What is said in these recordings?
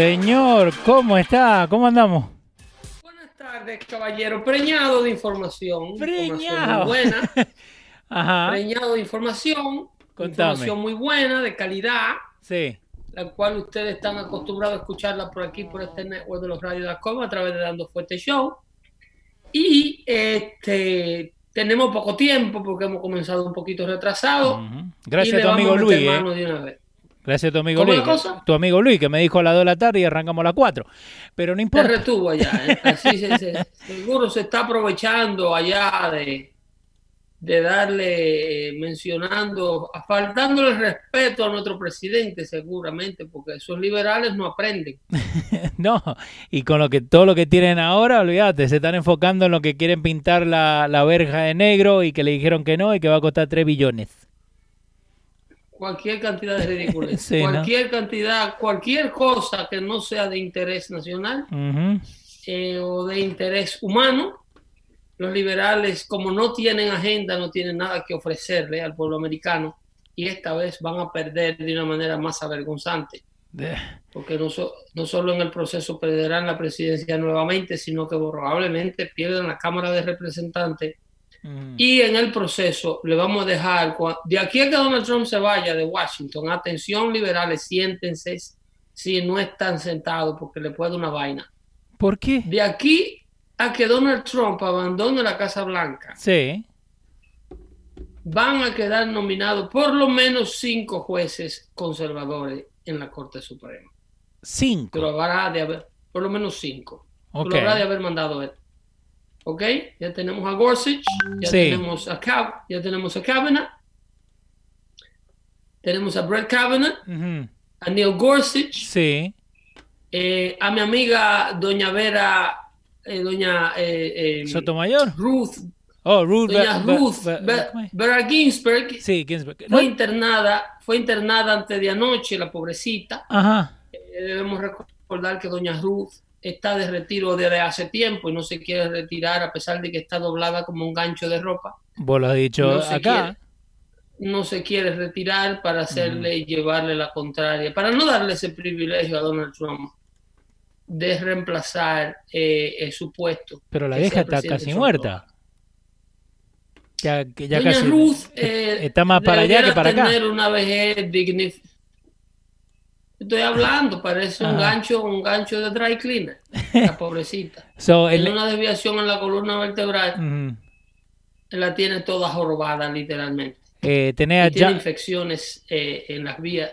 Señor, ¿cómo está? ¿Cómo andamos? Buenas tardes, caballero. Preñado de información. Preñado. Información muy buena. Ajá. Preñado de información. Contame. Información muy buena, de calidad, Sí. la cual ustedes están acostumbrados a escucharla por aquí, por este network de los radios.com, a través de Dando Fuerte Show. Y este tenemos poco tiempo porque hemos comenzado un poquito retrasado. Gracias a tu amigo Luis. eh. Gracias a tu amigo ¿Cómo Luis. la cosa? Tu amigo Luis que me dijo a las 2 de la tarde y arrancamos a las 4. Pero no importa. retuvo allá. ¿eh? Así se, se- seguro se está aprovechando allá de, de darle, eh, mencionando, faltándole el respeto a nuestro presidente, seguramente, porque esos liberales no aprenden. No, y con lo que todo lo que tienen ahora, olvídate, se están enfocando en lo que quieren pintar la, la verja de negro y que le dijeron que no y que va a costar 3 billones. Cualquier cantidad de ridículos, Sí, ¿no? cualquier cantidad, cualquier cosa que no sea de interés nacional Ujú. eh, o de interés humano, los liberales, como no tienen agenda, no tienen nada que ofrecerle al pueblo americano y esta vez van a perder de una manera más avergonzante, porque no, so- no solo en el proceso perderán la presidencia nuevamente, sino que probablemente pierdan la Cámara de Representantes Ujú. y en el proceso le vamos a dejar, de aquí a que Donald Trump se vaya de Washington, atención liberales, siéntense si no están sentados porque le puede una vaina. ¿Por qué? De aquí a que Donald Trump abandone la Casa Blanca, Sí. van a quedar nominados por lo menos cinco jueces conservadores en la Corte Suprema. Cinco. Pero habrá de haber, por lo menos cinco. Ok. Lo habrá de haber mandado él. ¿Ok? Ya tenemos a Gorsuch, ya Sí. tenemos a Cav, ya tenemos a Kavanaugh, tenemos a Brett Kavanaugh, a Neil Gorsuch, Sí. eh, a mi amiga Doña Vera, eh, Doña eh, eh, Sotomayor. Ruth Oh, Ruth. Doña Ruth. Vera Ginsburg Sí, Ginsburg. fue internada, fue internada antes de anoche, la pobrecita. Ajá. Debemos recordar que Doña Ruth está de retiro desde hace tiempo y no se quiere retirar a pesar de que está doblada como un gancho de ropa. Vos lo has dicho No acá. No se quiere retirar para hacerle y llevarle la contraria, para no darle ese privilegio a Donald Trump de reemplazar eh, eh, su puesto. Pero la vieja está casi muerta. Ya, ya Doña casi. Ruth eh, está más para allá que para acá. tener una vejez. Estoy hablando, parece un Ajá. gancho, un gancho de dry cleaner, la pobrecita. So, Tiene una desviación en la columna vertebral, la tiene toda jorobada literalmente. Eh, tiene infecciones eh, en las vías.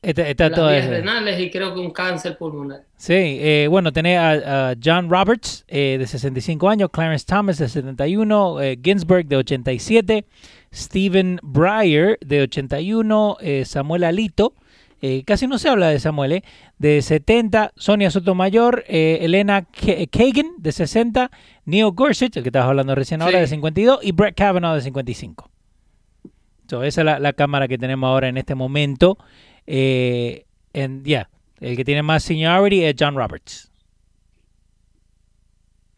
Está, está las vías renales y creo que un cáncer pulmonar. Sí, eh, bueno, tenés a, a John Roberts, eh, de 65 años, Clarence Thomas, de 71, eh, Ginsburg, de 87, Stephen Breyer, de 81, eh, Samuel Alito, eh, casi no se habla de Samuel, eh, de 70, Sonia Sotomayor, eh, Elena K- Kagan, de 60, Neil Gorsuch, el que estabas hablando recién ahora, Sí. de 52, y Brett Kavanaugh, de 55. So, esa es la, la cámara que tenemos ahora en este momento. Eh, en- ya, el que tiene más seniority es John Roberts.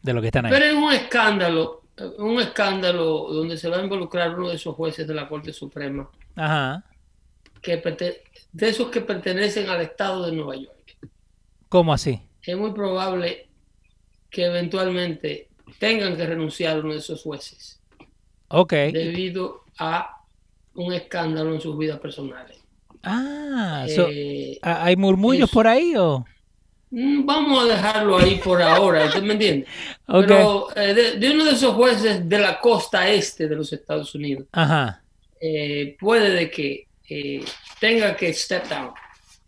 De lo que están ahí. Pero es un escándalo, un escándalo donde se va a involucrar uno de esos jueces de la Corte Suprema, Ajá. Que de esos que pertenecen al estado de Nueva York. ¿Cómo así? Es muy probable que eventualmente tengan que renunciar uno de esos jueces Ok. debido a un escándalo en sus vidas personales. Ah, Eh, ¿ha- ¿hay murmullos eso. por ahí o? mm, vamos a dejarlo ahí por ahora, ¿usted me entiende? Ok. Pero eh, de, de uno de esos jueces de la costa este de los Estados Unidos, Ajá. eh, puede de que eh, tenga que step down.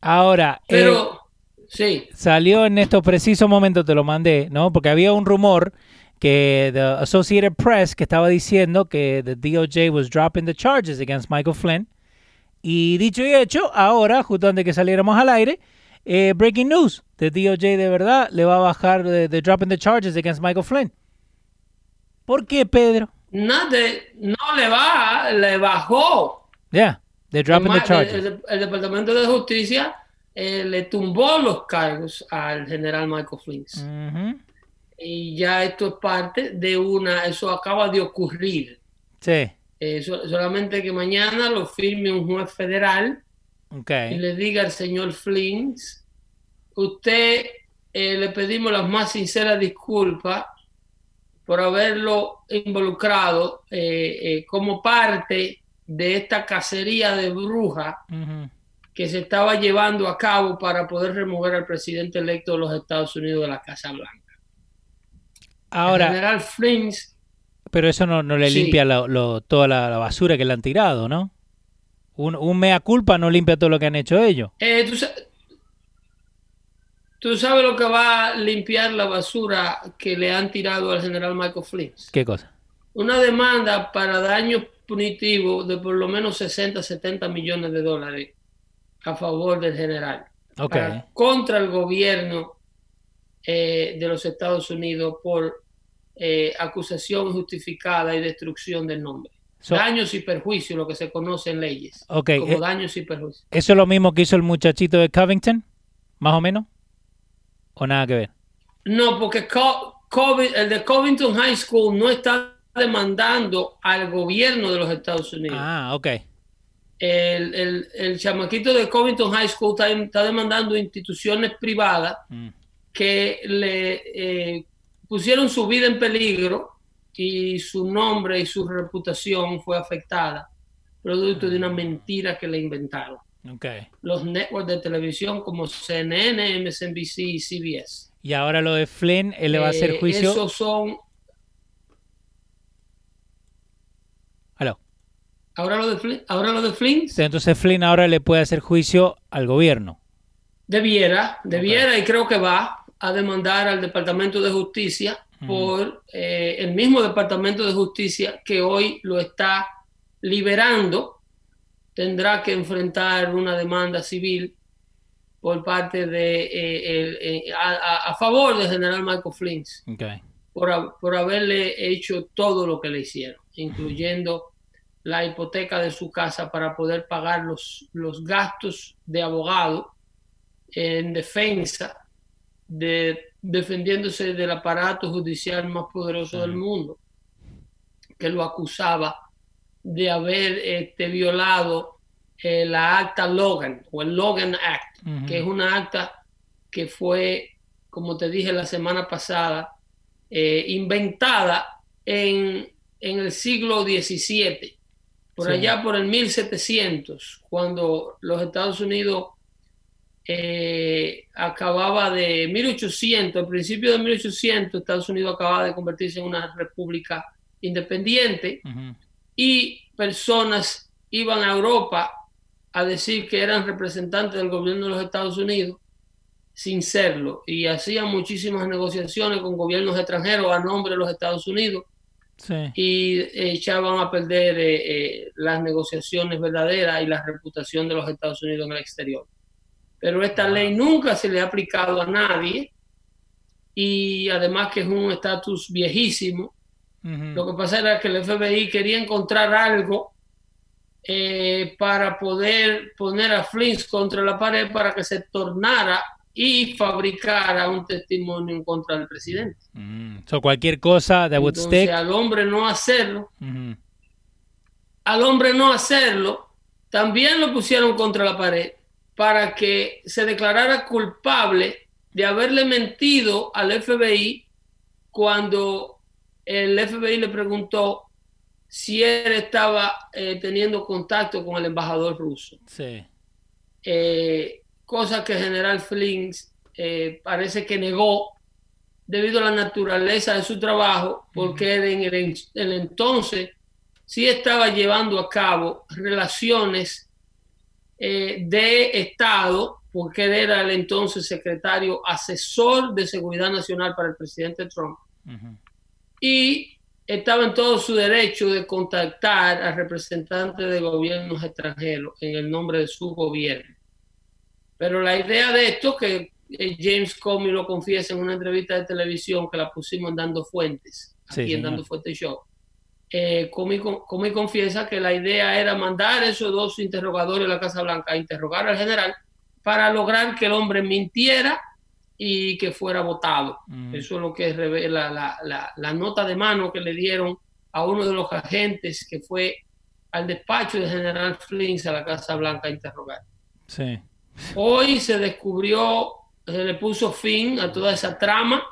Ahora, eh, Pero, sí, salió en estos precisos momentos, te lo mandé, ¿no? Porque había un rumor que the Associated Press que estaba diciendo que the DOJ was dropping the charges against Michael Flynn. Y dicho y hecho, ahora, justo antes que saliéramos al aire, eh, breaking news, the DOJ de verdad le va a bajar de, de dropping the charges against Michael Flynn. ¿Por qué, Pedro? nada, no le va, le bajó. Yeah, they're dropping the Además, el, charges. el- el Departamento de Justicia eh, le tumbó los cargos al general Michael Flynn. Ujú. Y ya esto es parte de una, eso acaba de ocurrir. Sí, Eh, so- solamente que mañana lo firme un juez federal y le diga al señor Flynn, usted eh, le pedimos las más sinceras disculpas por haberlo involucrado eh, como parte de esta cacería de brujas que se estaba llevando a cabo para poder remover al presidente electo de los Estados Unidos de la Casa Blanca. El Ahora, general Flynn pero eso no, no le Sí. limpia la- lo- toda la, la basura que le han tirado, ¿no? Un, un mea culpa no limpia todo lo que han hecho ellos. Eh, ¿tú, tú sabes lo que va a limpiar la basura que le han tirado al general Michael Flynn? ¿Qué cosa? Una demanda para daños punitivos de por lo menos 60, 70 millones de dólares a favor del general. Para- contra el gobierno eh, de los Estados Unidos por eh, acusación injustificada y destrucción del nombre. So- daños y perjuicios, lo que se conoce en leyes. Ok, Como eh, daños y perjuicios. ¿Eso es lo mismo que hizo el muchachito de Covington? ¿Más o menos? ¿O nada que ver? No, porque Co- el de Covington High School no está demandando al gobierno de los Estados Unidos. Ah, ok. El, el- el chamaquito de Covington High School está, está demandando instituciones privadas Mm. que le eh, pusieron su vida en peligro y su nombre y su reputación fue afectada, producto de una mentira que le inventaron. Ok. Los networks de televisión como CNN, MSNBC y CBS. Y ahora lo de Flynn, él le va a hacer Eh, juicio. Esos son. Ahora lo de Flynn, ahora lo de Flynn Entonces Flynn ahora le puede hacer juicio al gobierno. debiera, debiera y creo que va a demandar al Departamento de Justicia por eh, el mismo Departamento de Justicia que hoy lo está liberando, tendrá que enfrentar una demanda civil por parte de eh, el- eh, a, favor del general Michael Flynn Ok. por, por haberle hecho todo lo que le hicieron, incluyendo la hipoteca de su casa para poder pagar los, los gastos de abogado en defensa de defendiéndose del aparato judicial más poderoso del mundo, que lo acusaba de haber este, violado eh, la acta Logan o el Logan Act, que es una acta que fue, como te dije la semana pasada, eh, inventada en, en el siglo XVII, por Sí. allá por el 1700, cuando los Estados Unidos eh, acababa de 1800, al principio de 1800, Estados Unidos acababa de convertirse en una república independiente y personas iban a Europa a decir que eran representantes del gobierno de los Estados Unidos sin serlo y hacían muchísimas negociaciones con gobiernos extranjeros a nombre de los Estados Unidos y echaban a perder eh, eh, las negociaciones verdaderas y la reputación de los Estados Unidos en el exterior. Pero esta ley nunca se le ha aplicado a nadie y además que es un estatus viejísimo. Lo que pasa era que el FBI quería encontrar algo eh, para poder poner a Flint contra la pared para que se tornara y fabricara un testimonio en contra del presidente. Mm. cualquier cosa de Entonces, al hombre no hacerlo, al hombre no hacerlo, también lo pusieron contra la pared para que se declarara culpable de haberle mentido al FBI cuando el FBI le preguntó si él estaba eh, teniendo contacto con el embajador ruso. Sí. Eh, cosa que General Flynn eh, parece que negó debido a la naturaleza de su trabajo, porque en el, entonces sí estaba llevando a cabo relaciones eh, de Estado, porque él era el entonces secretario asesor de Seguridad Nacional para el presidente Trump. Y estaba en todo su derecho de contactar a representantes de gobiernos extranjeros en el nombre de su gobierno. Pero la idea de esto, que eh, James Comey lo confiesa en una entrevista de televisión que la pusimos Dando Fuentes, aquí en Dando Fuentes Show, eh, Comey, confiesa que la idea era mandar esos dos interrogadores a la Casa Blanca a interrogar al general para lograr que el hombre mintiera y que fuera votado. Mm. Eso es lo que revela la, la, la, nota de mano que le dieron a uno de los agentes que fue al despacho del general Flynn a la Casa Blanca a interrogar. Sí. Hoy se descubrió, se le puso fin a toda esa trama,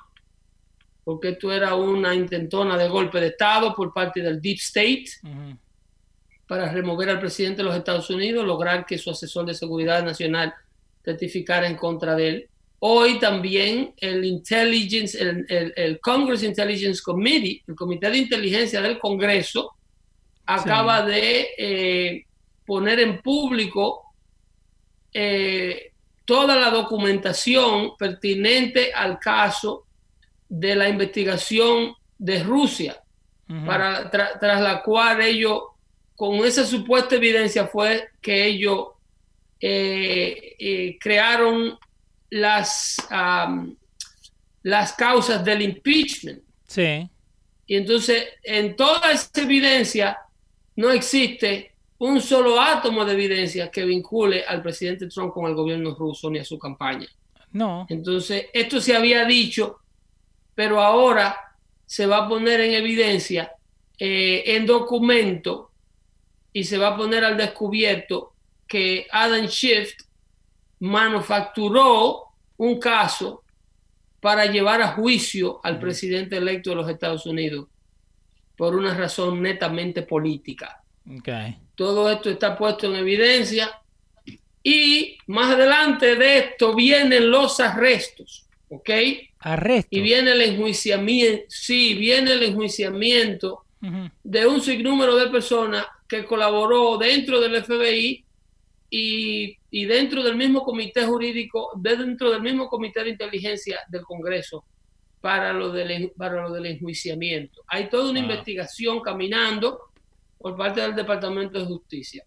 porque esto era una intentona de golpe de Estado por parte del Deep State para remover al presidente de los Estados Unidos, lograr que su asesor de seguridad nacional testificara en contra de él. Hoy también el Intelligence, el, Congress Intelligence Committee, el Comité de Inteligencia del Congreso, acaba de eh, poner en público eh, toda la documentación pertinente al caso de la investigación de Rusia, para, tras la cual ellos, con esa supuesta evidencia fue que ellos eh, eh, crearon las, las causas del impeachment. Sí. Y entonces, en toda esa evidencia no existe un solo átomo de evidencia que vincule al presidente Trump con el gobierno ruso ni a su campaña. No. Entonces, esto se había dicho, pero ahora se va a poner en evidencia eh, en documento y se va a poner al descubierto que Adam Schiff manufacturó un caso para llevar a juicio al presidente electo de los Estados Unidos por una razón netamente política. Okay. Todo esto está puesto en evidencia y más adelante de esto vienen los arrestos, ¿ok? Arrestos. Y viene el enjuiciamiento, sí, viene el enjuiciamiento de un sinnúmero de personas que colaboró dentro del FBI y, y, dentro del mismo comité jurídico, dentro del mismo comité de inteligencia del Congreso para lo del, para lo del enjuiciamiento. Hay toda una investigación caminando por parte del Departamento de Justicia.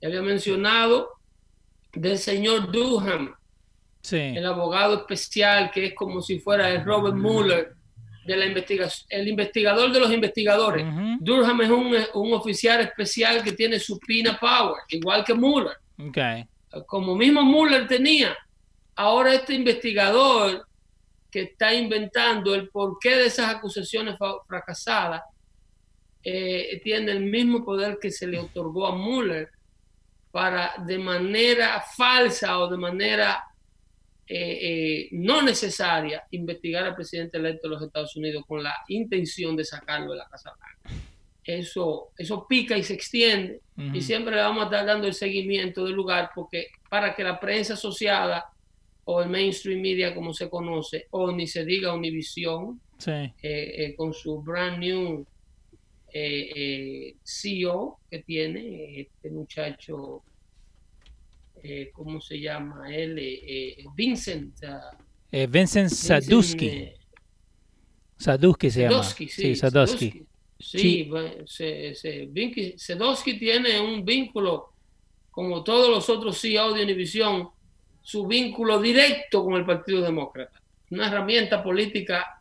Ya había mencionado del señor Durham, el abogado especial que es como si fuera el Robert Mueller de la investigación, el investigador de los investigadores. Durham es un, un, oficial especial que tiene su pina power, igual que Mueller. Okay. Como mismo Mueller tenía. Ahora este investigador que está inventando el porqué de esas acusaciones fracasadas eh, tiene el mismo poder que se le otorgó a Mueller para de manera falsa o de manera eh, eh, no necesaria investigar al presidente electo de los Estados Unidos con la intención de sacarlo de la Casa Blanca. Eso, eso pica y se extiende. Y siempre le vamos a estar dando el seguimiento del lugar porque para que la prensa asociada o el mainstream media como se conoce o ni se diga Univision con su brand new eh, eh, CEO que tiene este muchacho eh, ¿cómo se llama él? Eh, Vincent. Uh, Vincent Sadusky. Sadusky se llama. sí, Sadusky. Sí, Sadusky tiene un vínculo, como todos los otros CEOs de Univisión, su vínculo directo con el Partido Demócrata. Una herramienta política,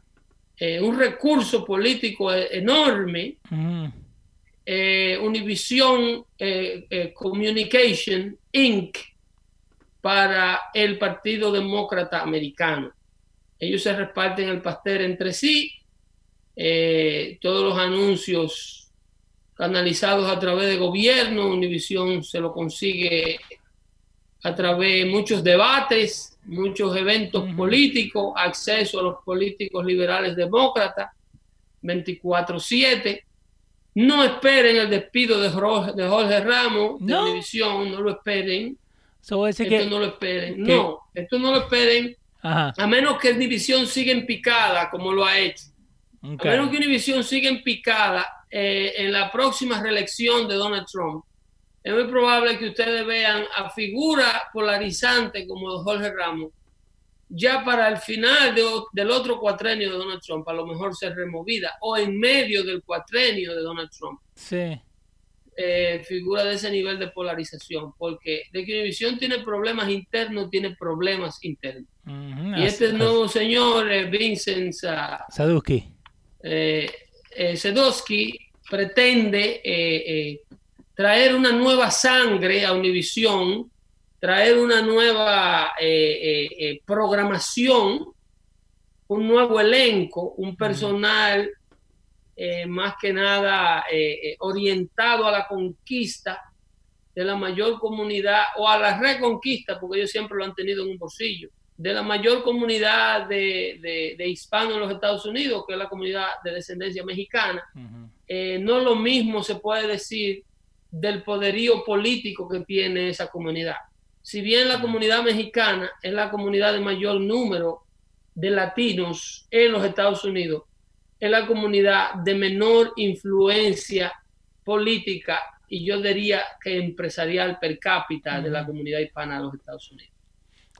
un recurso político enorme. Mm. Univision Communication Inc. para el Partido Demócrata Americano. Ellos se reparten el pastel entre sí, eh, todos los anuncios canalizados a través de gobierno, Univision se lo consigue a través de muchos debates, muchos eventos políticos, acceso a los políticos liberales demócratas, 24/7. No esperen el despido de Jorge, Ramos de Univisión, no lo esperen. esto no lo esperen. No, esto no lo esperen. A menos que Univisión siga en picada, como lo ha hecho. A menos que Univisión siga en picada eh, en la próxima reelección de Donald Trump. Es muy probable que ustedes vean a figura polarizante como Jorge Ramos ya para el final del otro cuatrenio de Donald Trump, a lo mejor ser removida, o en medio del cuatrenio de Donald Trump. Sí. Eh, figura de ese nivel de polarización, porque de que Univision tiene problemas internos, tiene problemas internos. y este nuevo señor, eh, Vincent Sadowski, eh, Sadowski, pretende traer una nueva sangre a Univision traer una nueva eh, eh, eh, programación, un nuevo elenco, un personal más que nada orientado a la conquista de la mayor comunidad o a la reconquista, porque ellos siempre lo han tenido en un bolsillo, de la mayor comunidad de, hispanos en los Estados Unidos, que es la comunidad de descendencia mexicana. no lo mismo se puede decir del poderío político que tiene esa comunidad si bien la comunidad mexicana es la comunidad de mayor número de latinos en los Estados Unidos, es la comunidad de menor influencia política y yo diría que empresarial per cápita de la comunidad hispana de los Estados Unidos.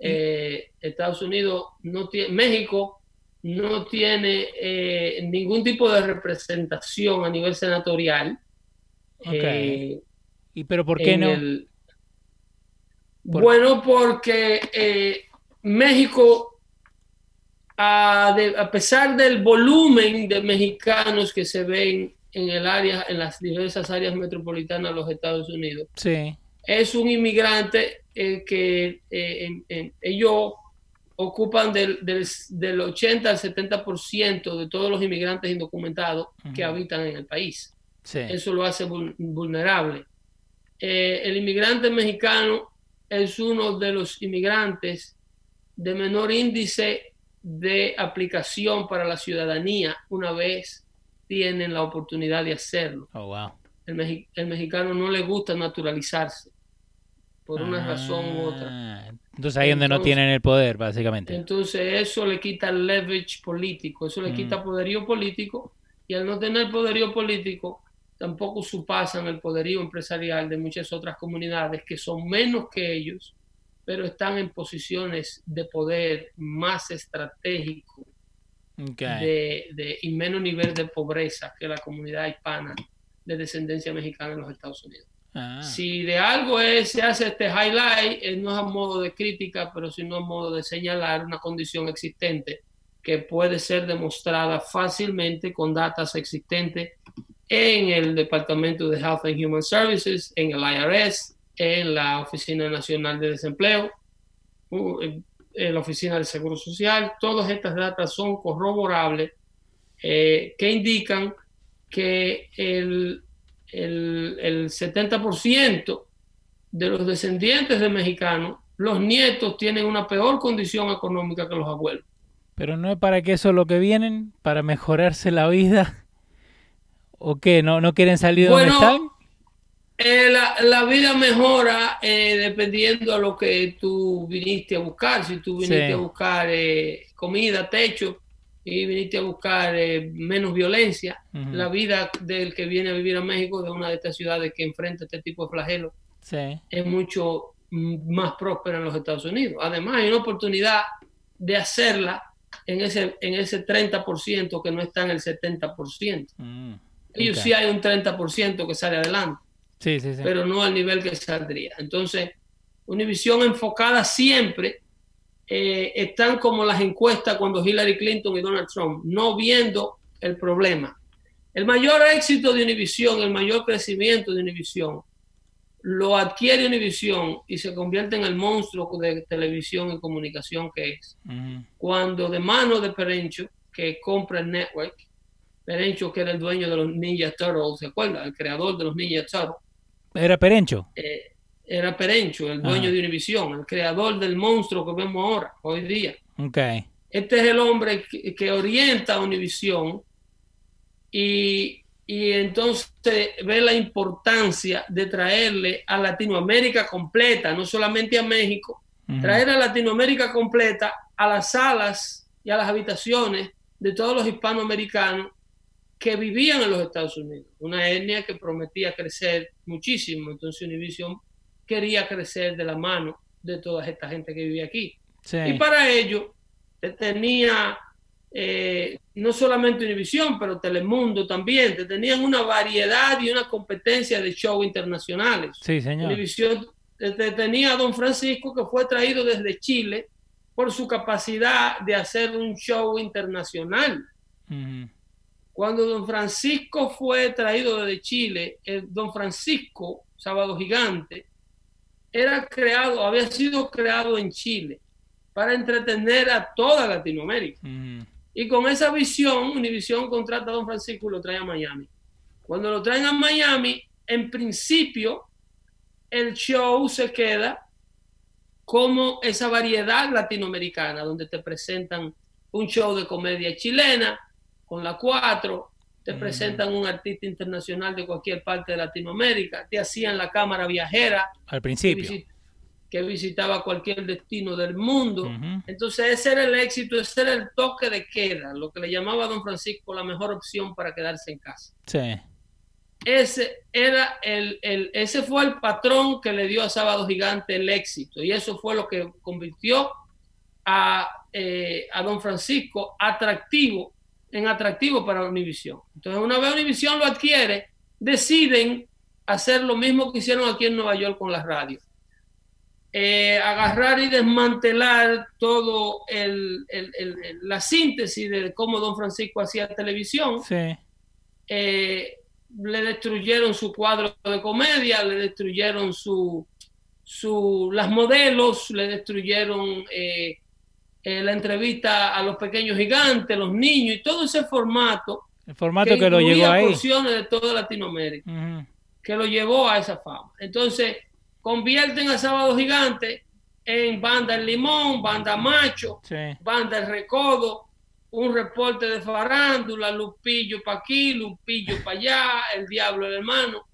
Eh, Estados Unidos no tiene, México no tiene eh, ningún tipo de representación a nivel senatorial. Eh, ¿Y pero por qué no? Bueno, porque eh, México, a, pesar del volumen de mexicanos que se ven en el área, en las diversas áreas metropolitanas de los Estados Unidos, es un inmigrante eh, que eh, ellos ocupan del, del, 80 al 70% de todos los inmigrantes indocumentados que habitan en el país. Eso lo hace vulnerable. El inmigrante mexicano es uno de los inmigrantes de menor índice de aplicación para la ciudadanía una vez tienen la oportunidad de hacerlo. Oh, wow. el, mexicano no le gusta naturalizarse por una razón u otra. Ah, entonces ahí donde no tienen el poder, básicamente. Entonces eso le quita el leverage político, eso le mm. quita poderío político y al no tener poderío político tampoco supasan el poderío empresarial de muchas otras comunidades que son menos que ellos, pero están en posiciones de poder más estratégico de, y menos nivel de pobreza que la comunidad hispana de descendencia mexicana en los Estados Unidos. Ah. Si de algo es, se hace este highlight, no es a modo de crítica, pero sino a modo de señalar una condición existente que puede ser demostrada fácilmente con datos existentes en el Departamento de Health and Human Services, en el IRS, en la Oficina Nacional de Desempleo, en la Oficina del Seguro Social. Todas estas datas son corroborables eh, que indican que el, el, el 70% de los descendientes de mexicanos, los nietos tienen una peor condición económica que los abuelos. Pero no es para que eso es lo que vienen, para mejorarse la vida. ¿O qué? ¿No, no quieren salir de donde están? Eh, la, vida mejora eh, dependiendo de lo que tú viniste a buscar. Si tú viniste a buscar eh, comida, techo, y viniste a buscar menos violencia, la vida del que viene a vivir a México, de una de estas ciudades que enfrenta este tipo de flagelos, es mucho más próspera en los Estados Unidos. Además, hay una oportunidad de hacerla en ese, en ese 30% que no está en el 70%. Mm, Ellos sí hay un 30% que sale adelante, sí, sí, sí. pero no al nivel que saldría. Entonces, Univisión enfocada siempre, eh, están como las encuestas cuando Hillary Clinton y Donald Trump, no viendo el problema. El mayor éxito de Univisión, el mayor crecimiento de Univisión, lo adquiere Univisión y se convierte en el monstruo de televisión y comunicación que es. Cuando de mano de Perencho, que compra el network, Perencho que era el dueño de los Ninja Turtles, ¿se acuerda? El creador de los Ninja Turtles. ¿Era Perencho? Eh, era Perencho, el dueño de Univisión, el creador del monstruo que vemos ahora, hoy día. Okay. Este es el hombre que, que orienta a Univisión y y entonces ve la importancia de traerle a Latinoamérica completa, no solamente a México, traer a Latinoamérica completa a las salas y a las habitaciones de todos los hispanoamericanos que vivían en los Estados Unidos, una etnia que prometía crecer muchísimo, entonces Univision quería crecer de la mano de toda esta gente que vivía aquí. Y para ello tenía eh, no solamente Univisión, pero Telemundo también, tenían una variedad y una competencia de shows internacionales. Sí, señor. Univisión tenía a Don Francisco, que fue traído desde Chile por su capacidad de hacer un show internacional. Cuando Don Francisco fue traído desde Chile, el Don Francisco, Sábado Gigante, era creado, había sido creado en Chile para entretener a toda Latinoamérica. Y con esa visión, Univisión contrata a Don Francisco y lo trae a Miami. Cuando lo traen a Miami, en principio, el show se queda como esa variedad latinoamericana, donde te presentan un show de comedia chilena con la 4, te presentan un artista internacional de cualquier parte de Latinoamérica, te hacían la cámara viajera. Al principio que visitaba cualquier destino del mundo. Entonces ese era el éxito, ese era el toque de queda, lo que le llamaba a don Francisco la mejor opción para quedarse en casa. Sí. Ese, era el, el, ese fue el patrón que le dio a Sábado Gigante el éxito y eso fue lo que convirtió a, eh, a don Francisco atractivo, en atractivo para Univisión. Entonces una vez Univisión lo adquiere, deciden hacer lo mismo que hicieron aquí en Nueva York con las radios eh, agarrar y desmantelar todo el, la síntesis de cómo don Francisco hacía televisión. Eh, le destruyeron su cuadro de comedia, le destruyeron su, su las modelos, le destruyeron eh, la entrevista a los pequeños gigantes, los niños y todo ese formato. El formato que, lo llevó ahí. de toda Latinoamérica, que lo llevó a esa fama. Entonces, convierten a Sábado Gigante en Banda El Limón, Banda Macho, Banda El Recodo, un reporte de farándula, Lupillo para aquí, Lupillo para allá, El Diablo el Hermano.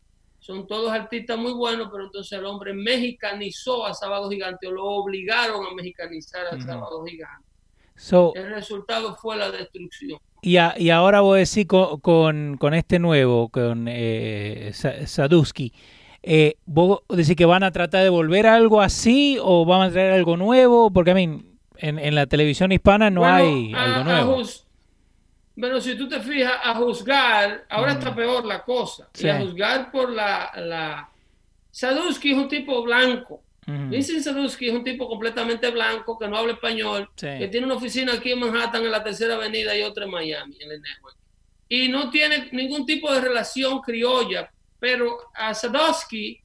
Son todos artistas muy buenos, pero entonces el hombre mexicanizó a Sábado Gigante o lo obligaron a mexicanizar a Sábado Gigante. el resultado fue la destrucción. Y, y ahora voy a decir con, con, este nuevo, con eh, Sadusky. Eh, ¿Vos decís que van a tratar de volver a algo así o van a traer algo nuevo? Porque a mí, en, la televisión hispana no hay algo nuevo. Bueno, si tú te fijas, a juzgar, ahora está peor la cosa. a juzgar por la, la... Sadusky es un tipo blanco. Dicen Sadusky es un tipo completamente blanco, que no habla español, que tiene una oficina aquí en Manhattan, en la tercera avenida, y otra en Miami, en el network. Y no tiene ningún tipo de relación criolla pero a Sadowski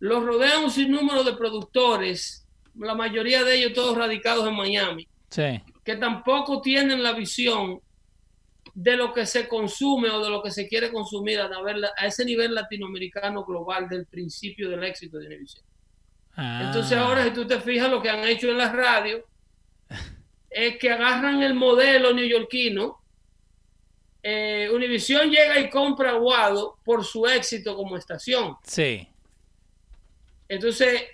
lo rodea un sinnúmero de productores, la mayoría de ellos todos radicados en Miami, que tampoco tienen la visión de lo que se consume o de lo que se quiere consumir a, a ese nivel latinoamericano global del principio del éxito de Univision. Ah. Entonces ahora si tú te fijas lo que han hecho en las radios es que agarran el modelo neoyorquino eh, Univisión llega y compra a Guado por su éxito como estación. Sí. Entonces,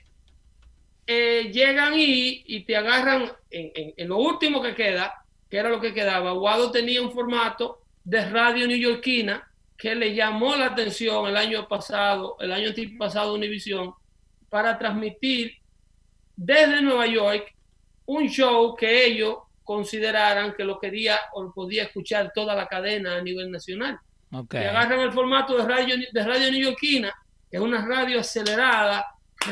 eh, llegan y, y, te agarran en, lo último que queda, que era lo que quedaba. Guado tenía un formato de radio neoyorquina que le llamó la atención el año pasado, el año pasado Univisión, para transmitir desde Nueva York un show que ellos consideraran que lo quería o lo podía escuchar toda la cadena a nivel nacional. Okay. Y agarran el formato de radio, de radio neoyorquina, que es una radio acelerada,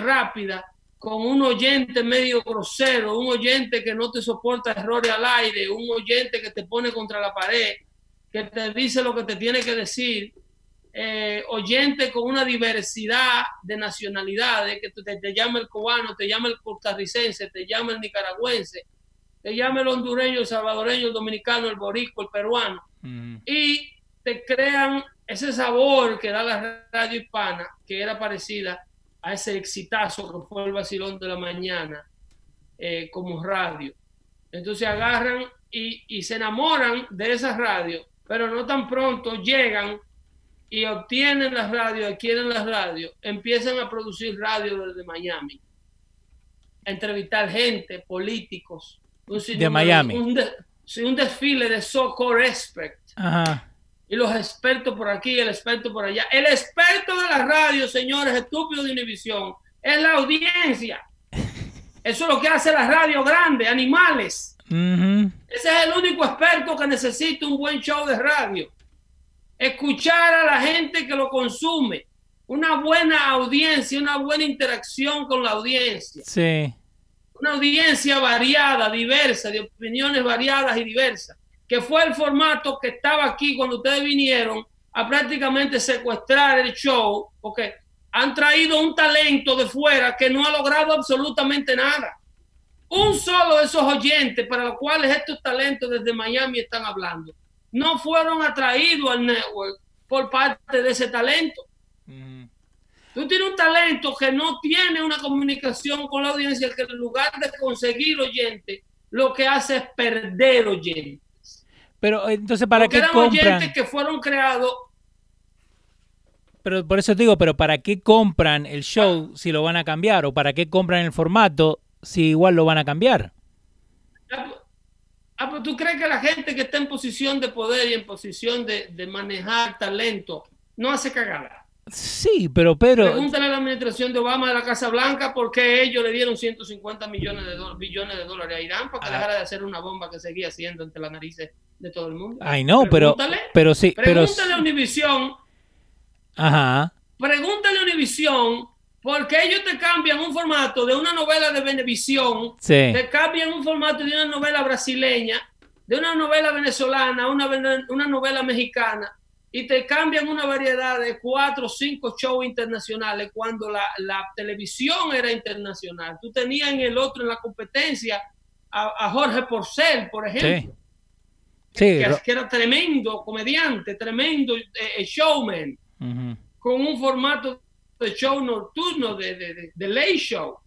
rápida, con un oyente medio grosero, un oyente que no te soporta errores al aire, un oyente que te pone contra la pared, que te dice lo que te tiene que decir, eh, oyente con una diversidad de nacionalidades, que te, te, llama el cubano, te llama el costarricense, te llama el nicaragüense, te llama el hondureño, el salvadoreño, el dominicano, el borico, el peruano, Mm. y te crean ese sabor que da la radio hispana, que era parecida a ese exitazo que fue el vacilón de la mañana eh, como radio. Entonces agarran y, y se enamoran de esa radio, pero no tan pronto llegan y obtienen las radios, adquieren las radios, empiezan a producir radio desde Miami, a entrevistar gente, políticos. un De Miami. Un, de- sí, un desfile de so-called experts. Ajá. Y los expertos por aquí, el experto por allá. El experto de la radio, señores, estúpidos de Univisión, es la audiencia. Eso es lo que hace la radio grande, animales. Ese es el único experto que necesita un buen show de radio. Escuchar a la gente que lo consume. Una buena audiencia, una buena interacción con la audiencia. Sí. Una audiencia variada, diversa, de opiniones variadas y diversas. Que fue el formato que estaba aquí cuando ustedes vinieron a prácticamente secuestrar el show, porque han traído un talento de fuera que no ha logrado absolutamente nada. Un solo de esos oyentes para los cuales estos talentos desde Miami están hablando, no fueron atraídos al network por parte de ese talento. Ujú. Tú tienes un talento que no tiene una comunicación con la audiencia, que en lugar de conseguir oyentes, lo que hace es perder oyentes. Pero entonces, ¿para Porque qué eran compran? oyentes que fueron creados. Pero por eso te digo, pero ¿para qué compran el show si lo van a cambiar? ¿O para qué compran el formato si igual lo van a cambiar? Ah, pues- ah, pues tú crees que la gente que está en posición de poder y en posición de, de manejar talento no hace cagada. Sí, pero Pedro, Pregúntale a la administración de Obama de la Casa Blanca por qué ellos le dieron 150 millones de billones de dólares a Irán para que Ah. dejara de hacer una bomba que seguía haciendo entre las narices de todo el mundo. ay no, pero, pero sí, pero, Pregúntale a Univisión, ajá, pregúntale a Univisión por qué ellos te cambian un formato de una novela de Venevisión, sí, te cambian un formato de una novela brasileña, de una novela venezolana, una, una novela mexicana, y te cambian una variedad de cuatro o cinco shows internacionales cuando la, la televisión era internacional. Tú tenías en el otro, en la competencia, a, a Jorge Porcel, por ejemplo. sí, que, era tremendo comediante, tremendo eh, eh, showman, con un formato de show nocturno, de, de, de- de late show.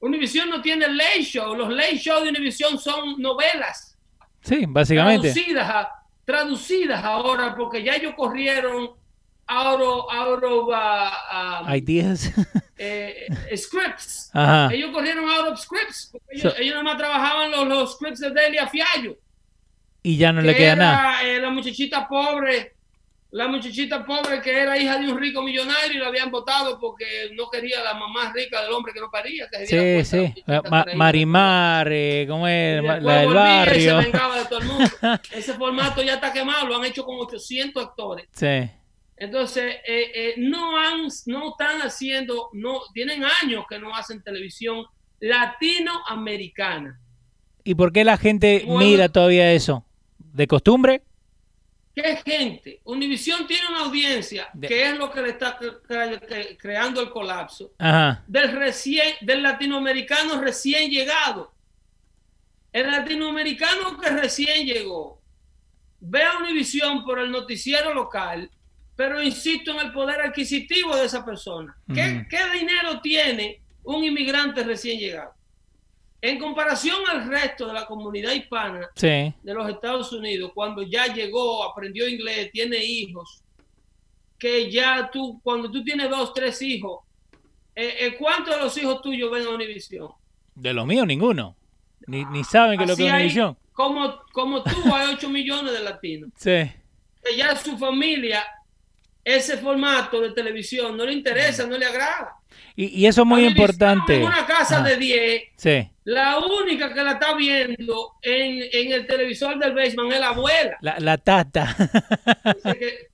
Univision no tiene late show, los late show de Univision son novelas sí, básicamente, traducidas, a- traducidas ahora, porque ya ellos corrieron out of, out of, uh, um, ideas, eh, scripts. ajá, Ellos corrieron out of scripts. porque Ellos, So- ellos nada más trabajaban los, los scripts de Delia Fiallo. Y ya no le que queda era, nada, eh, la muchachita pobre, la muchachita pobre que era hija de un rico millonario y la habían votado porque no quería la mamá rica del hombre que no paría. que se sí, sí, la Ma-. Marimar, eh, ¿cómo es? La del se barrio, vengaba de todo el mundo. Ese formato ya está quemado, lo han hecho con 800 actores. sí, Entonces, eh, eh, no, han, no están haciendo, no tienen años que no hacen televisión latinoamericana. ¿y por qué la gente Bueno. mira todavía eso? ¿De costumbre? ¿Qué gente? Univisión tiene una audiencia De- que es lo que le está cre- cre- creando el colapso Ajá, del recién del latinoamericano recién llegado. El latinoamericano que recién llegó ve a Univisión por el noticiero local, pero insisto en el poder adquisitivo de esa persona. ¿Qué, qué dinero tiene un inmigrante recién llegado? En comparación al resto de la comunidad hispana, sí, de los Estados Unidos, cuando ya llegó, aprendió inglés, tiene hijos, que ya tú, cuando tú tienes dos, tres hijos, eh, eh, ¿cuántos de los hijos tuyos ven a Univisión? de los míos ninguno, ni, ni saben que es lo que es hay- Univisión, Como, como tú, hay 8 millones de latinos. sí, Que ya su familia ese formato de televisión no le interesa, no le agrada. Y, y eso es muy importante. En una casa Ah, de 10, Sí, la única que la está viendo en, en el televisor del basement es la abuela, la, la tata. que, se que-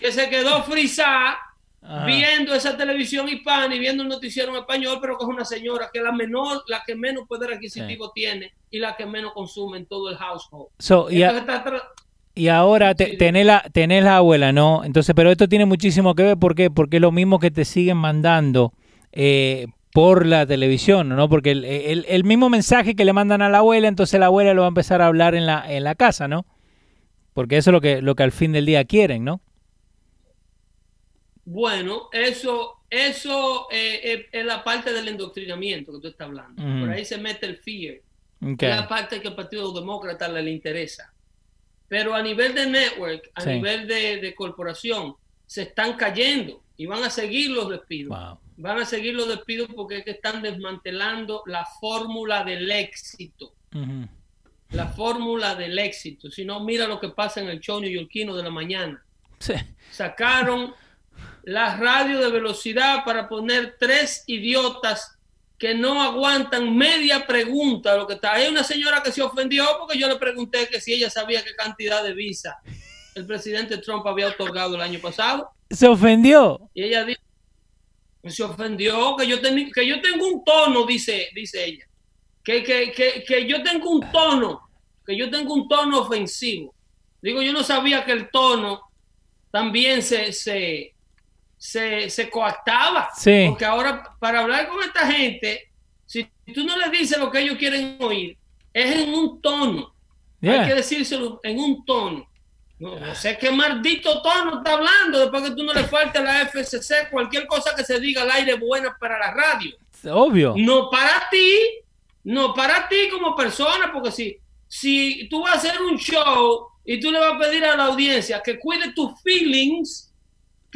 que se quedó frisada Ajá. viendo esa televisión hispana y viendo el noticiero en español, pero que es una señora que es la menor, la que menos poder adquisitivo tiene y la que menos consume en todo el household. So, está y ahora te- tenés, la, tenés la abuela, ¿no? Entonces, pero esto tiene muchísimo que ver. ¿Por qué? Porque es lo mismo que te siguen mandando eh, por la televisión, ¿no? Porque el, el- el mismo mensaje que le mandan a la abuela, entonces la abuela lo va a empezar a hablar en la, en la casa, ¿no? Porque eso es lo que, lo que al fin del día quieren, ¿no? Bueno, eso, eso eh, eh, es la parte del endoctrinamiento que tú estás hablando. Por ahí se mete el fear. Es la parte que al Partido Demócrata le interesa. Pero a nivel de network, a Sí. nivel de, de corporación, se están cayendo y van a seguir los despidos. Wow. Van a seguir los despidos porque es que están desmantelando la fórmula del éxito. La fórmula del éxito. Si no, mira lo que pasa en el show neoyorquino de la mañana. Sí. Sacaron la radio de velocidad para poner tres idiotas que no aguantan media pregunta. Lo que está. Hay una señora que se ofendió porque yo le pregunté que si ella sabía qué cantidad de visa el presidente Trump había otorgado el año pasado. Se ofendió. Y ella dijo, se ofendió, que yo, teni- que yo tengo un tono, dice, dice ella. Que, que, que, que yo tengo un tono, que yo tengo un tono ofensivo. Digo, yo no sabía que el tono también se, se, se, se coactaba. Sí. Porque ahora, para hablar con esta gente, si tú no les dices lo que ellos quieren oír, es en un tono. Yeah. Hay que decírselo en un tono. No, no sé qué maldito tono está hablando después que tú no le falta a la FCC cualquier cosa que se diga al aire buena para la radio. Obvio. No para ti, no para ti como persona, porque si, si tú vas a hacer un show y tú le vas a pedir a la audiencia que cuide tus feelings,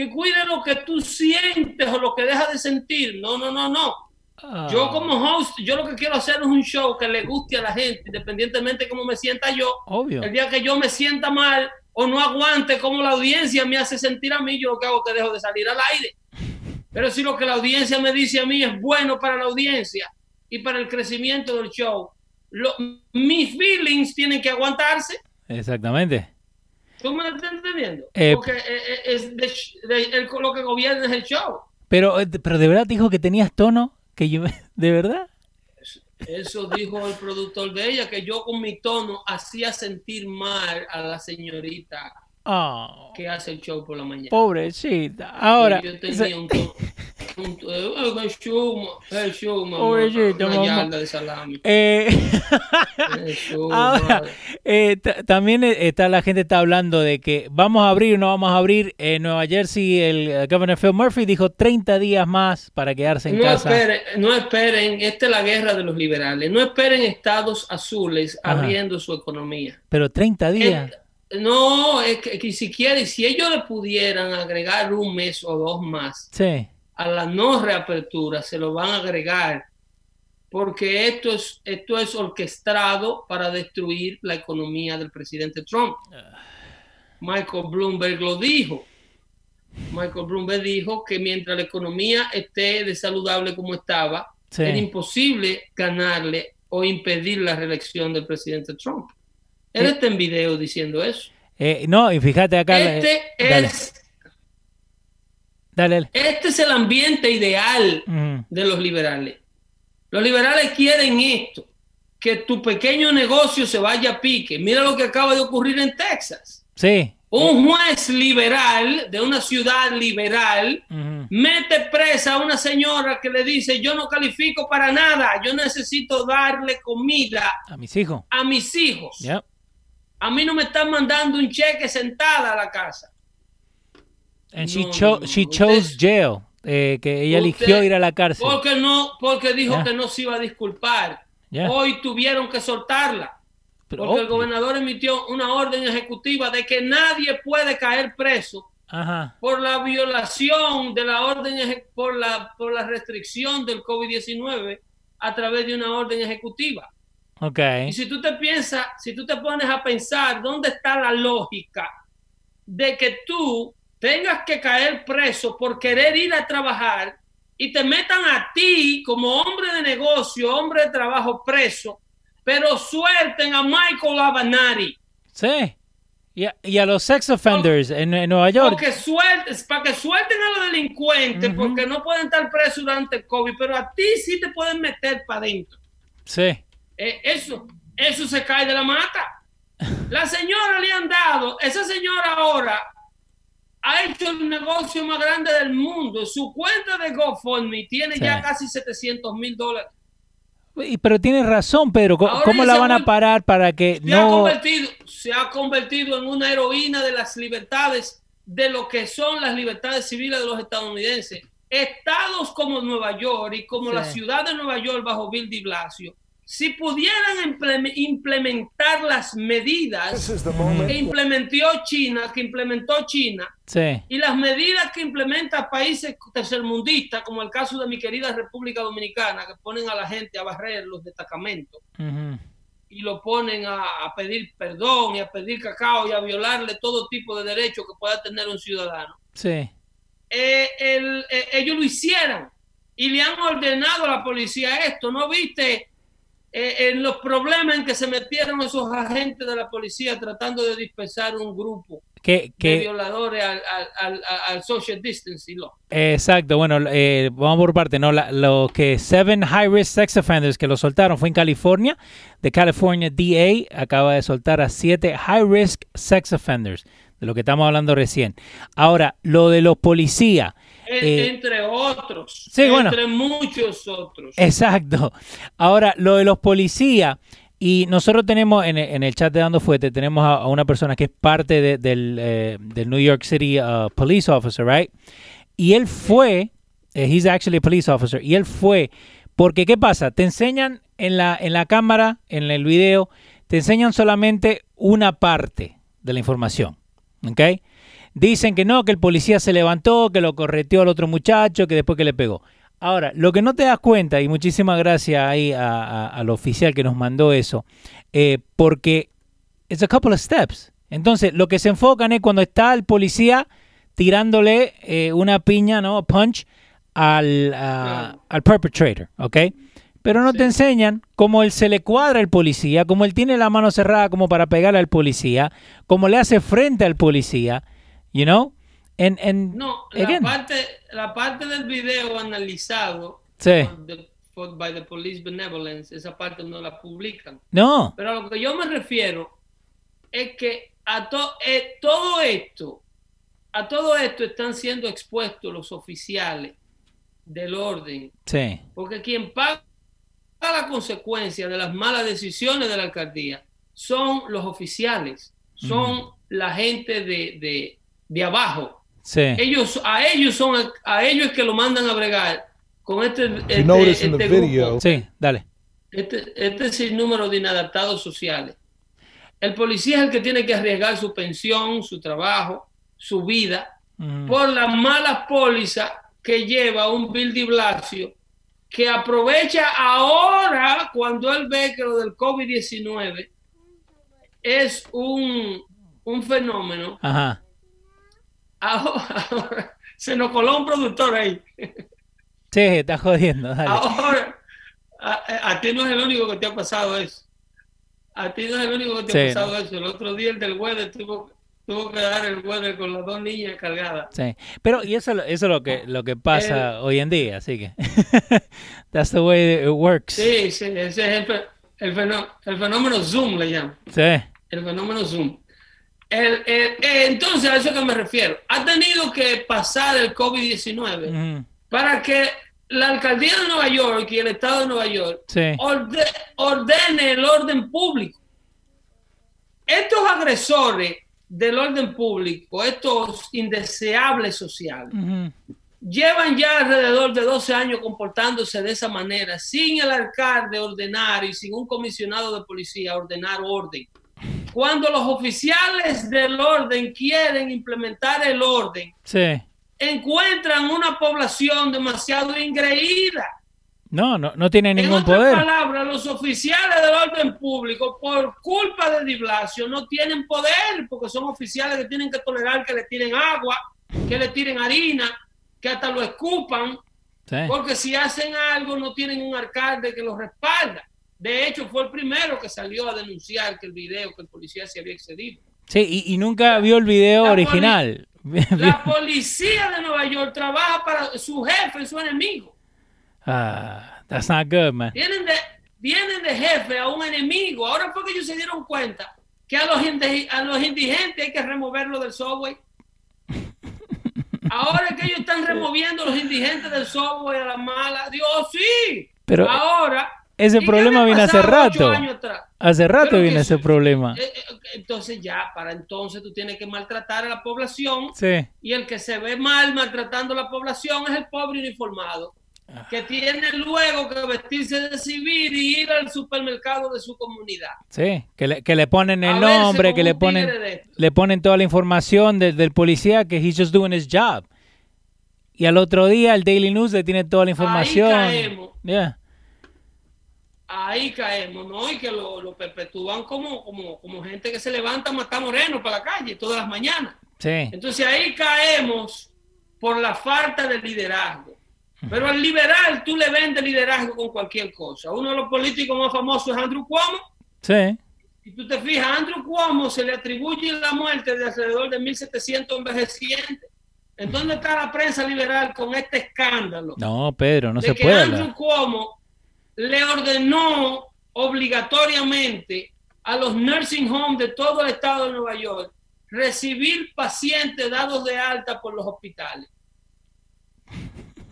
que cuide lo que tú sientes o lo que dejas de sentir. No, no, no, no. Ah. Yo como host, yo lo que quiero hacer es un show que le guste a la gente, independientemente de cómo me sienta yo. Obvio. El día que yo me sienta mal o no aguante como la audiencia me hace sentir a mí, yo lo que hago es que dejo de salir al aire. Pero si lo que la audiencia me dice a mí es bueno para la audiencia y para el crecimiento del show, lo- mis feelings tienen que aguantarse. Exactamente. ¿Tú me estás entendiendo? Eh, Porque eh, eh, es de- de- el- lo que gobierna es el show. Pero, pero de verdad dijo que tenías tono. Que yo, ¿De verdad? Eso dijo el productor de ella, que yo con mi tono hacía sentir mal a la señorita Oh, que hace el show por la mañana. pobrecita. Ahora. Y yo tenía un tono. Eh, el show, el show, mamá, Pobrecito, una mamá. yarda de salami. eh, El show, ahora, madre. eh, ta- también está la gente está hablando de que vamos a abrir o no vamos a abrir. En Nueva Jersey, el governor Phil Murphy dijo 30 días más para quedarse en No casa. esperen, no esperen, esta es la guerra de los liberales. No esperen estados azules Ajá. abriendo su economía. Pero 30 días. No, es que, que si quieren, si ellos le pudieran agregar un mes o dos más Sí. A la no reapertura, se lo van a agregar, porque esto es, esto es orquestado para destruir la economía del presidente Trump. Michael Bloomberg lo dijo. Michael Bloomberg dijo que mientras la economía esté de saludable como estaba, Sí. era imposible ganarle o impedir la reelección del presidente Trump. Él Sí. está en video diciendo eso. Eh, no, y fíjate acá. eh, Este es, dale, dale. este es el ambiente ideal de los liberales. Los liberales quieren esto, que tu pequeño negocio se vaya a pique. Mira lo que acaba de ocurrir en Texas. Sí. Un juez liberal de una ciudad liberal mete presa a una señora que le dice, yo no califico para nada, yo necesito darle comida A mis hijos. a mis hijos. Ya. A mí no me están mandando un cheque sentada a la casa. And she, No, cho- no, no, she chose jail. eh, que ella Usted- eligió ir a la cárcel. Porque no, porque dijo Ya. que no se iba a disculpar. Ya. Hoy tuvieron que soltarla. Pero, Porque el obvio. gobernador emitió una orden ejecutiva de que nadie puede caer preso Ajá. por la violación de la orden, por la, por la restricción del COVID-19 a través de una orden ejecutiva. Ok. Y si tú te piensas, si tú te pones a pensar dónde está la lógica de que tú tengas que caer preso por querer ir a trabajar y te metan a ti como hombre de negocio, hombre de trabajo preso, pero suelten a Michael Avanari. Sí. Y a, los sex offenders en, Nueva York. Porque sueltes, para que suelten a los delincuentes, porque no pueden estar presos durante el COVID, pero a ti sí te pueden meter para adentro. Sí. Eh, eso, eso se cae de la mata. La señora le han dado, esa señora ahora ha hecho el negocio más grande del mundo. Su cuenta de GoFundMe tiene ya casi 700 mil dólares. Pero tienes razón, Pedro. ¿Cómo, la van a parar para que se no... Ha convertido, se ha convertido en una heroína de las libertades, de lo que son las libertades civiles de los estadounidenses. Estados como Nueva York y como la ciudad de Nueva York bajo Bill de Blasio si pudieran implementar las medidas que implementó China, que implementó China, y las medidas que implementan países tercermundistas, como el caso de mi querida República Dominicana, que ponen a la gente a barrer los destacamentos y lo ponen a, pedir perdón y a pedir cacao y a violarle todo tipo de derechos que pueda tener un ciudadano. Sí. Eh, eh, ellos lo hicieran y le han ordenado a la policía esto. ¿No viste? Eh, en los problemas en que se metieron esos agentes de la policía tratando de dispersar un grupo de violadores al, social distancing Exacto, bueno, eh, vamos por parte, ¿no? lo que Seven High Risk Sex Offenders que lo soltaron fue en California. The California DA acaba de soltar a siete High Risk Sex Offenders, de lo que estamos hablando recién. Ahora, lo de los policías. Eh, entre otros. Sí, entre muchos otros. Exacto. Ahora, lo de los policías. Y nosotros tenemos en, el chat de Dando Fuerte, tenemos a, una persona que es parte del, eh, del, New York City uh, Police Officer, right? Y él fue, eh, he's actually a police officer, y él fue, porque ¿qué pasa? Te enseñan en la, en la cámara, en el video, te enseñan solamente una parte de la información, ¿ok? Dicen que no, que el policía se levantó, que lo correteó al otro muchacho, que después que le pegó. Ahora, lo que no te das cuenta, y muchísimas gracias ahí al oficial que nos mandó eso, eh, porque es a couple of steps. Entonces, lo que se enfocan es cuando está el policía tirándole eh, una piña, ¿no? Punch al, al perpetrator, ¿ok? Pero no te enseñan cómo él se le cuadra al policía, cómo él tiene la mano cerrada como para pegarle al policía, cómo le hace frente al policía you know? And, and no, la parte, la parte del video analizado sí. por by the Police Benevolence, esa parte no la publican. No. Pero a lo que yo me refiero es que a to, eh, todo esto, a todo esto están siendo expuestos los oficiales del orden. Sí. Porque quien paga la consecuencia de las malas decisiones de la alcaldía son los oficiales, son la gente de, de abajo. Sí. Ellos, a ellos son, a ellos es que lo mandan a bregar con este, este, este grupo. Sí, dale. Este, este número de inadaptados sociales. El policía es el que tiene que arriesgar su pensión, su trabajo, su vida, por la mala póliza que lleva un Bill de Blasio, que aprovecha ahora cuando él ve que lo del COVID-19 es un, un fenómeno Ajá. Ahora, se nos coló un productor ahí. Sí, está jodiendo. Ahora, a, ti no es el único que te ha pasado eso. A ti no es el único que te ha pasado eso. El otro día el del weather tuvo, tuvo que dar el weather con las dos niñas cargadas. Sí, pero y eso, eso es lo que, lo que pasa hoy en día, así que that's the way it works. Sí, sí, ese es el, el, fenómeno, el fenómeno Zoom, le llaman. Sí. El fenómeno Zoom. El, entonces, a eso que me refiero. Ha tenido que pasar el COVID-19 para que la alcaldía de Nueva York y el estado de Nueva York ordene el orden público. Estos agresores del orden público, estos indeseables sociales, llevan ya alrededor de 12 años comportándose de esa manera, sin el alcalde ordenar y sin un comisionado de policía ordenar orden. Cuando los oficiales del orden quieren implementar el orden, encuentran una población demasiado ingreída. No, no, no tiene ningún poder. En otras palabras, los oficiales del orden público, por culpa de Di Blasio, no tienen poder, porque son oficiales que tienen que tolerar que le tiren agua, que le tiren harina, que hasta lo escupan, Sí. porque si hacen algo no tienen un alcalde que los respalda. De hecho, fue el primero que salió a denunciar que el video, que el policía se había excedido. Sí, y, y nunca vio el video La original. La policía de Nueva York trabaja para su jefe, su enemigo. ah, that's not good, man. De, vienen de jefe a un enemigo. Ahora fue que ellos se dieron cuenta que a los, indi- a los indigentes hay que removerlo del subway. Ahora que ellos están removiendo a los indigentes del subway a la mala. Dios, sí. Pero Ahora. Ese ¿y qué problema viene hace rato. Hace rato Pero viene ese problema. Eh, eh, Entonces ya, para entonces tú tienes que maltratar a la población Sí. y el que se ve mal maltratando a la población es el pobre uniformado, que tiene luego que vestirse de civil y ir al supermercado de su comunidad. Sí, que le, que le ponen el nombre, que le ponen, de le ponen toda la información del- del policía que he's just doing his job. Y al otro día el Daily News le tiene toda la información. caemos. Yeah. Ahí caemos, ¿no? Y que lo, lo perpetúan como, como, como gente que se levanta a matar morenos para la calle todas las mañanas. Sí, Entonces ahí caemos por la falta de liderazgo. Pero al liberal tú le vendes liderazgo con cualquier cosa. Uno de los políticos más famosos es Andrew Cuomo. sí. Si tú te fijas, a Andrew Cuomo se le atribuye la muerte de alrededor de 1.700 envejecientes. ¿En dónde está la prensa liberal con este escándalo? No, Pedro, no de se que puede Andrew. Cuomo le ordenó obligatoriamente a los nursing homes de todo el estado de Nueva York recibir pacientes dados de alta por los hospitales.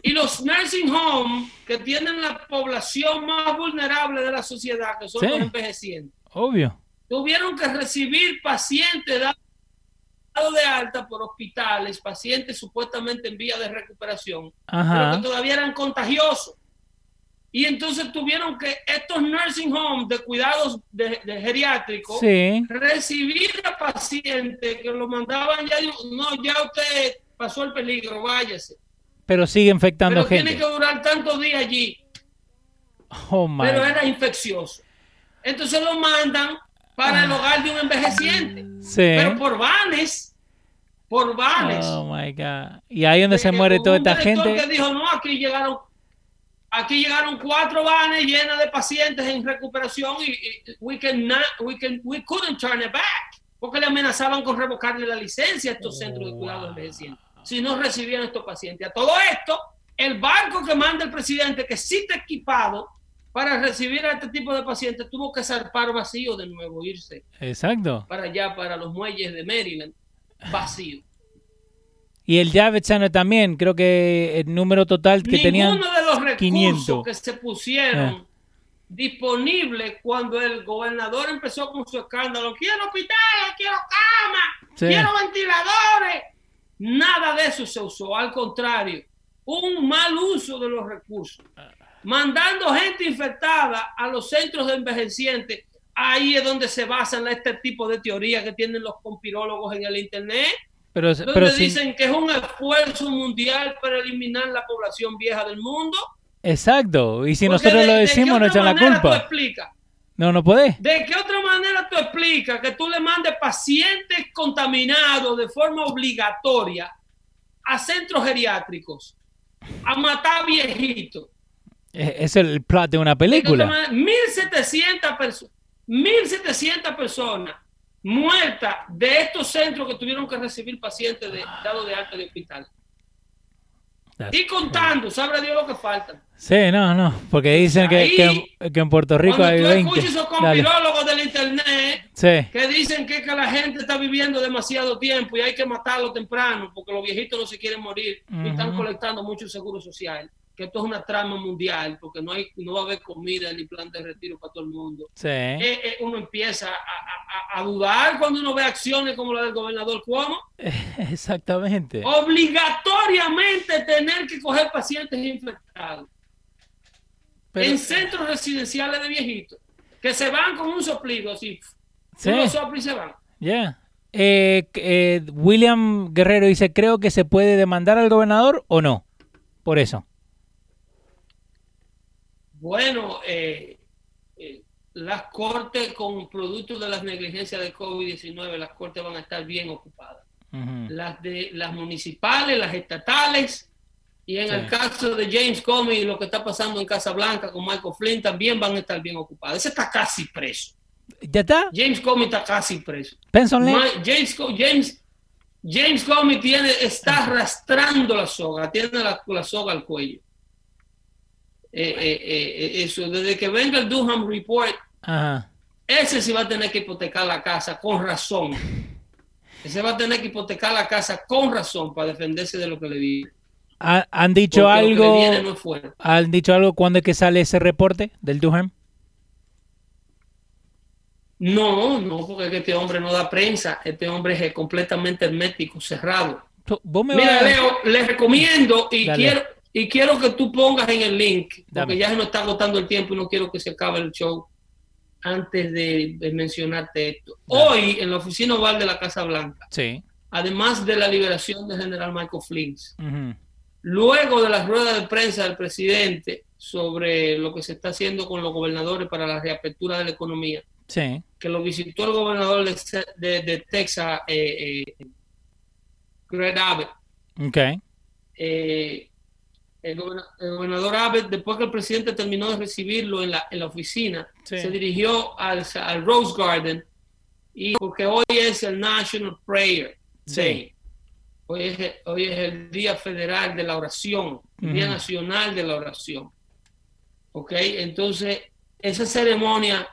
Y los nursing homes que tienen la población más vulnerable de la sociedad, que son Sí. los envejecientes, Obvio. tuvieron que recibir pacientes dados de alta por hospitales, pacientes supuestamente en vía de recuperación, pero Ajá. que todavía eran contagiosos. Y entonces tuvieron que estos nursing homes de cuidados de, de geriátricos Sí. recibir a pacientes que lo mandaban ya, no, ya usted pasó el peligro, váyase. Pero sigue infectando Pero tiene gente. que durar tantos días allí, Oh my. pero era infeccioso. Entonces lo mandan para el hogar de un envejeciente, Sí. pero por vanes, por vanes. Oh my God. Y ahí donde de se muere toda esta gente. que dijo, no, aquí llegaron, aquí llegaron cuatro vanes llenas de pacientes en recuperación y, y we, can not- we, can, we couldn't turn it back, porque le amenazaban con revocarle la licencia a estos centros de cuidados envejecientes si no recibían estos pacientes. A todo esto, el barco que manda el presidente, que sí está equipado para recibir a este tipo de pacientes, tuvo que zarpar vacío de nuevo, irse Exacto. para allá, para los muelles de Maryland, vacío. Y el Center también, creo que el número total que Ninguno tenían. de recursos 500. que se pusieron Ah. disponibles cuando el gobernador empezó con su escándalo, quiero hospitales, quiero camas, Sí. quiero ventiladores. Nada de eso se usó, al contrario, un mal uso de los recursos. Mandando gente infectada a los centros de envejecientes, ahí es donde se basan este tipo de teorías que tienen los conspirólogos en el Internet Pero, donde pero sin- dicen que es un esfuerzo mundial para eliminar la población vieja del mundo. Exacto. Y si Porque nosotros de- lo ¿de decimos, nos echan la culpa. No, no podés. ¿De qué otra manera tú explicas que tú le mandes pacientes contaminados de forma obligatoria a centros geriátricos a matar viejitos? Es es el plot de una ¿De película. manera? 1.700 personas, 1.700 personas muertas de estos centros que tuvieron que recibir pacientes de, dados de alta de hospital. Y contando, sabrá Dios lo que falta. Sí, no, no. Porque dicen que, Ahí, que, que en Puerto Rico Cuando hay tú 20. escuchas esos Dale. del internet Sí. que dicen que, que la gente está viviendo demasiado tiempo y hay que matarlo temprano porque los viejitos no se quieren morir y están colectando mucho seguro social. Que esto es una trama mundial porque no, hay, no va a haber comida ni plan de retiro para todo el mundo. Sí. Eh, eh, uno empieza a, a- a- a dudar cuando uno ve acciones como la del gobernador Cuomo. Exactamente. Obligatoriamente tener que coger pacientes infectados. Pero- en centros residenciales de viejitos que se van con un soplido así. Sí. Uno sopla y se van. Ya. Eh, William Guerrero dice, creo que se puede demandar al gobernador o no. Por eso. Bueno, eh, eh, las cortes con productos de las negligencias de COVID-19, las cortes van a estar bien ocupadas. las de las municipales, las estatales, y en el caso de James Comey, lo que está pasando en Casablanca con Michael Flynn, también van a estar bien ocupados. Ese está casi preso. ¿Ya está? James Comey está casi preso. Pensonle. James, James, James Comey tiene, está arrastrando la soga, tiene la, soga al cuello. Eh, eh, eh, eso, desde que venga el Durham Report, ese sí va a tener que hipotecar la casa con razón. Ese va a tener que hipotecar la casa con razón para defenderse de lo que le viene. ¿Han dicho algo? ¿Han dicho algo cuándo es que sale ese reporte del Durham? No, no, porque este hombre no da prensa. Este hombre es completamente hermético, cerrado. Mira, Leo, les recomiendo y quiero, y quiero que tú pongas en el link, porque ya se nos está agotando el tiempo y no quiero que se acabe el show antes de, mencionarte esto. Hoy, en la oficina oval de la Casa Blanca, sí. además de la liberación del general Michael Flynn, luego de la rueda de prensa del presidente sobre lo que se está haciendo con los gobernadores para la reapertura de la economía, que lo visitó el gobernador de, Texas, eh, eh, Greg Abbott. Okay. Eh, el, gobernador Abbott, después que el presidente terminó de recibirlo en la, en la oficina, se dirigió al, al, Rose Garden y porque hoy es el National Prayer Day. Hoy es, hoy es el Día Federal de la Oración, el Día Nacional de la Oración. ¿Ok? Entonces, esa ceremonia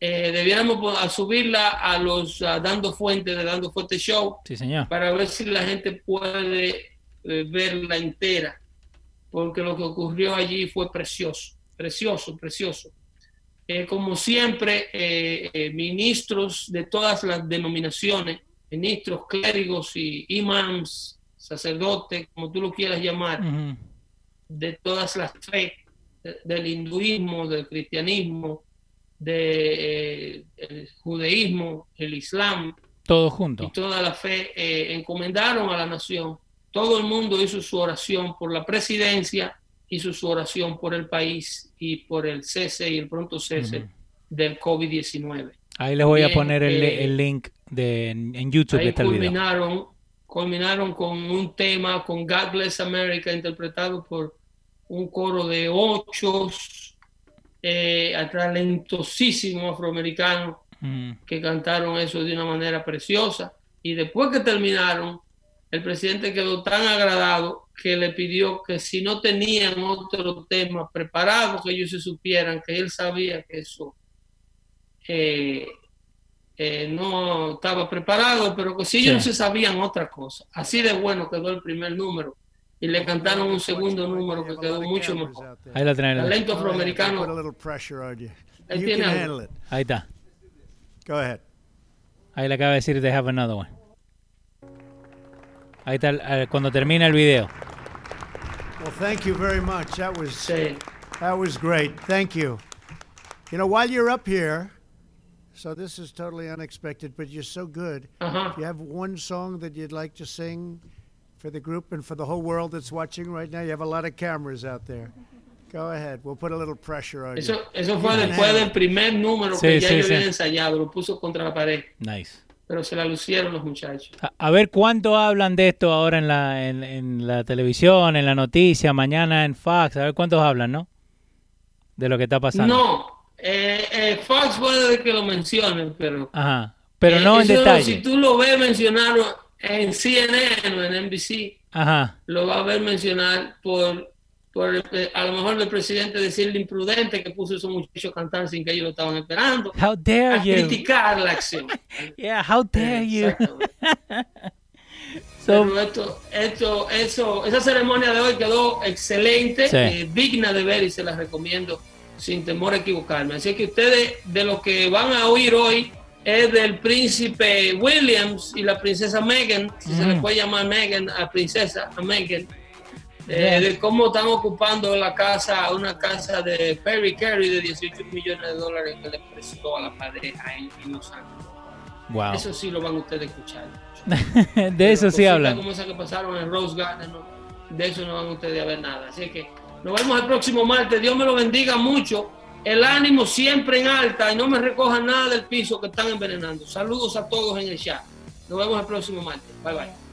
eh, debiéramos subirla a los Dando Fuente de Dando Fuente Show para ver si la gente puede eh, verla entera, porque lo que ocurrió allí fue precioso, precioso, precioso. Eh, como siempre, ministros de todas las denominaciones, ministros, clérigos y imams, sacerdotes, como tú lo quieras llamar, de todas las fe, del hinduismo, del cristianismo, del de, judaísmo, el islam, todo junto. Y toda la fe eh, encomendaron a la nación. Todo el mundo hizo su oración por la presidencia, hizo su oración por el país y por el cese y el pronto cese del COVID-19. Ahí les voy a poner el, eh, el, link de, en, YouTube. Ahí culminaron, culminaron con un tema, con God Bless America, interpretado por un coro de ocho eh, talentosísimos afroamericanos mm. que cantaron eso de una manera preciosa. Y después que terminaron, el presidente quedó tan agradado que le pidió que si no tenían otro tema preparado, que ellos se supieran que él sabía que eso eh, eh, no estaba preparado, pero que si ellos no se sabían otra cosa. Así de bueno quedó el primer número y le cantaron un segundo número que quedó mucho mejor. Ahí lo tenés. Talento afroamericano. Ahí tiene Ahí está. Go ahead. Ahí le acaba de decir they have another one. Ahí está eh, cuando termina el video. Well, thank you very much. That was that was great. Thank you. You know, while you're up here, so this is totally unexpected, but you're so good. Uh-huh. You have one song that you'd like to sing for the group and for the whole world that's watching right now? You have a lot of cameras out there. Go ahead. We'll put a little pressure on eso, you. Eso fue después del primer número sí, que ya sí, yo sí. había ensayado. Lo puso contra la pared. Nice. Pero se la lucieron los muchachos. A, a ver cuánto hablan de esto ahora en la, en, en, la televisión, en la noticia, mañana en Fox. A ver cuántos hablan, ¿no? De lo que está pasando. No. Eh, eh, Fox puede que lo mencionen, pero. Ajá. Pero no eh, en detalle. Si tú lo ves mencionarlo en CNN o en NBC lo va a ver mencionar por, por a lo mejor el presidente decirle imprudente que puso a esos muchachos a cantar sin que ellos lo estaban esperando. How dare a criticar la acción. yeah, how dare you. so, esto, esto, eso, esa ceremonia de hoy quedó excelente, eh, digna de ver y se la recomiendo sin temor a equivocarme. Así que ustedes de lo que van a oír hoy es del príncipe Williams y la princesa Meghan, si se le mm. puede llamar Meghan a princesa, a Meghan, eh, de cómo están ocupando la casa, una casa de Perry Carey de 18 millones de dólares que le prestó a la pareja en, Los Ángeles. Wow. Eso sí lo van ustedes a escuchar. de eso sí hablan. Como esa que pasaron en Rose Garden, de eso no van ustedes a ver nada. Así que nos vemos el próximo martes. Dios me lo bendiga mucho el ánimo siempre en alta y no me recojan nada del piso que están envenenando. Saludos a todos en el chat. Nos vemos el próximo martes. Bye bye.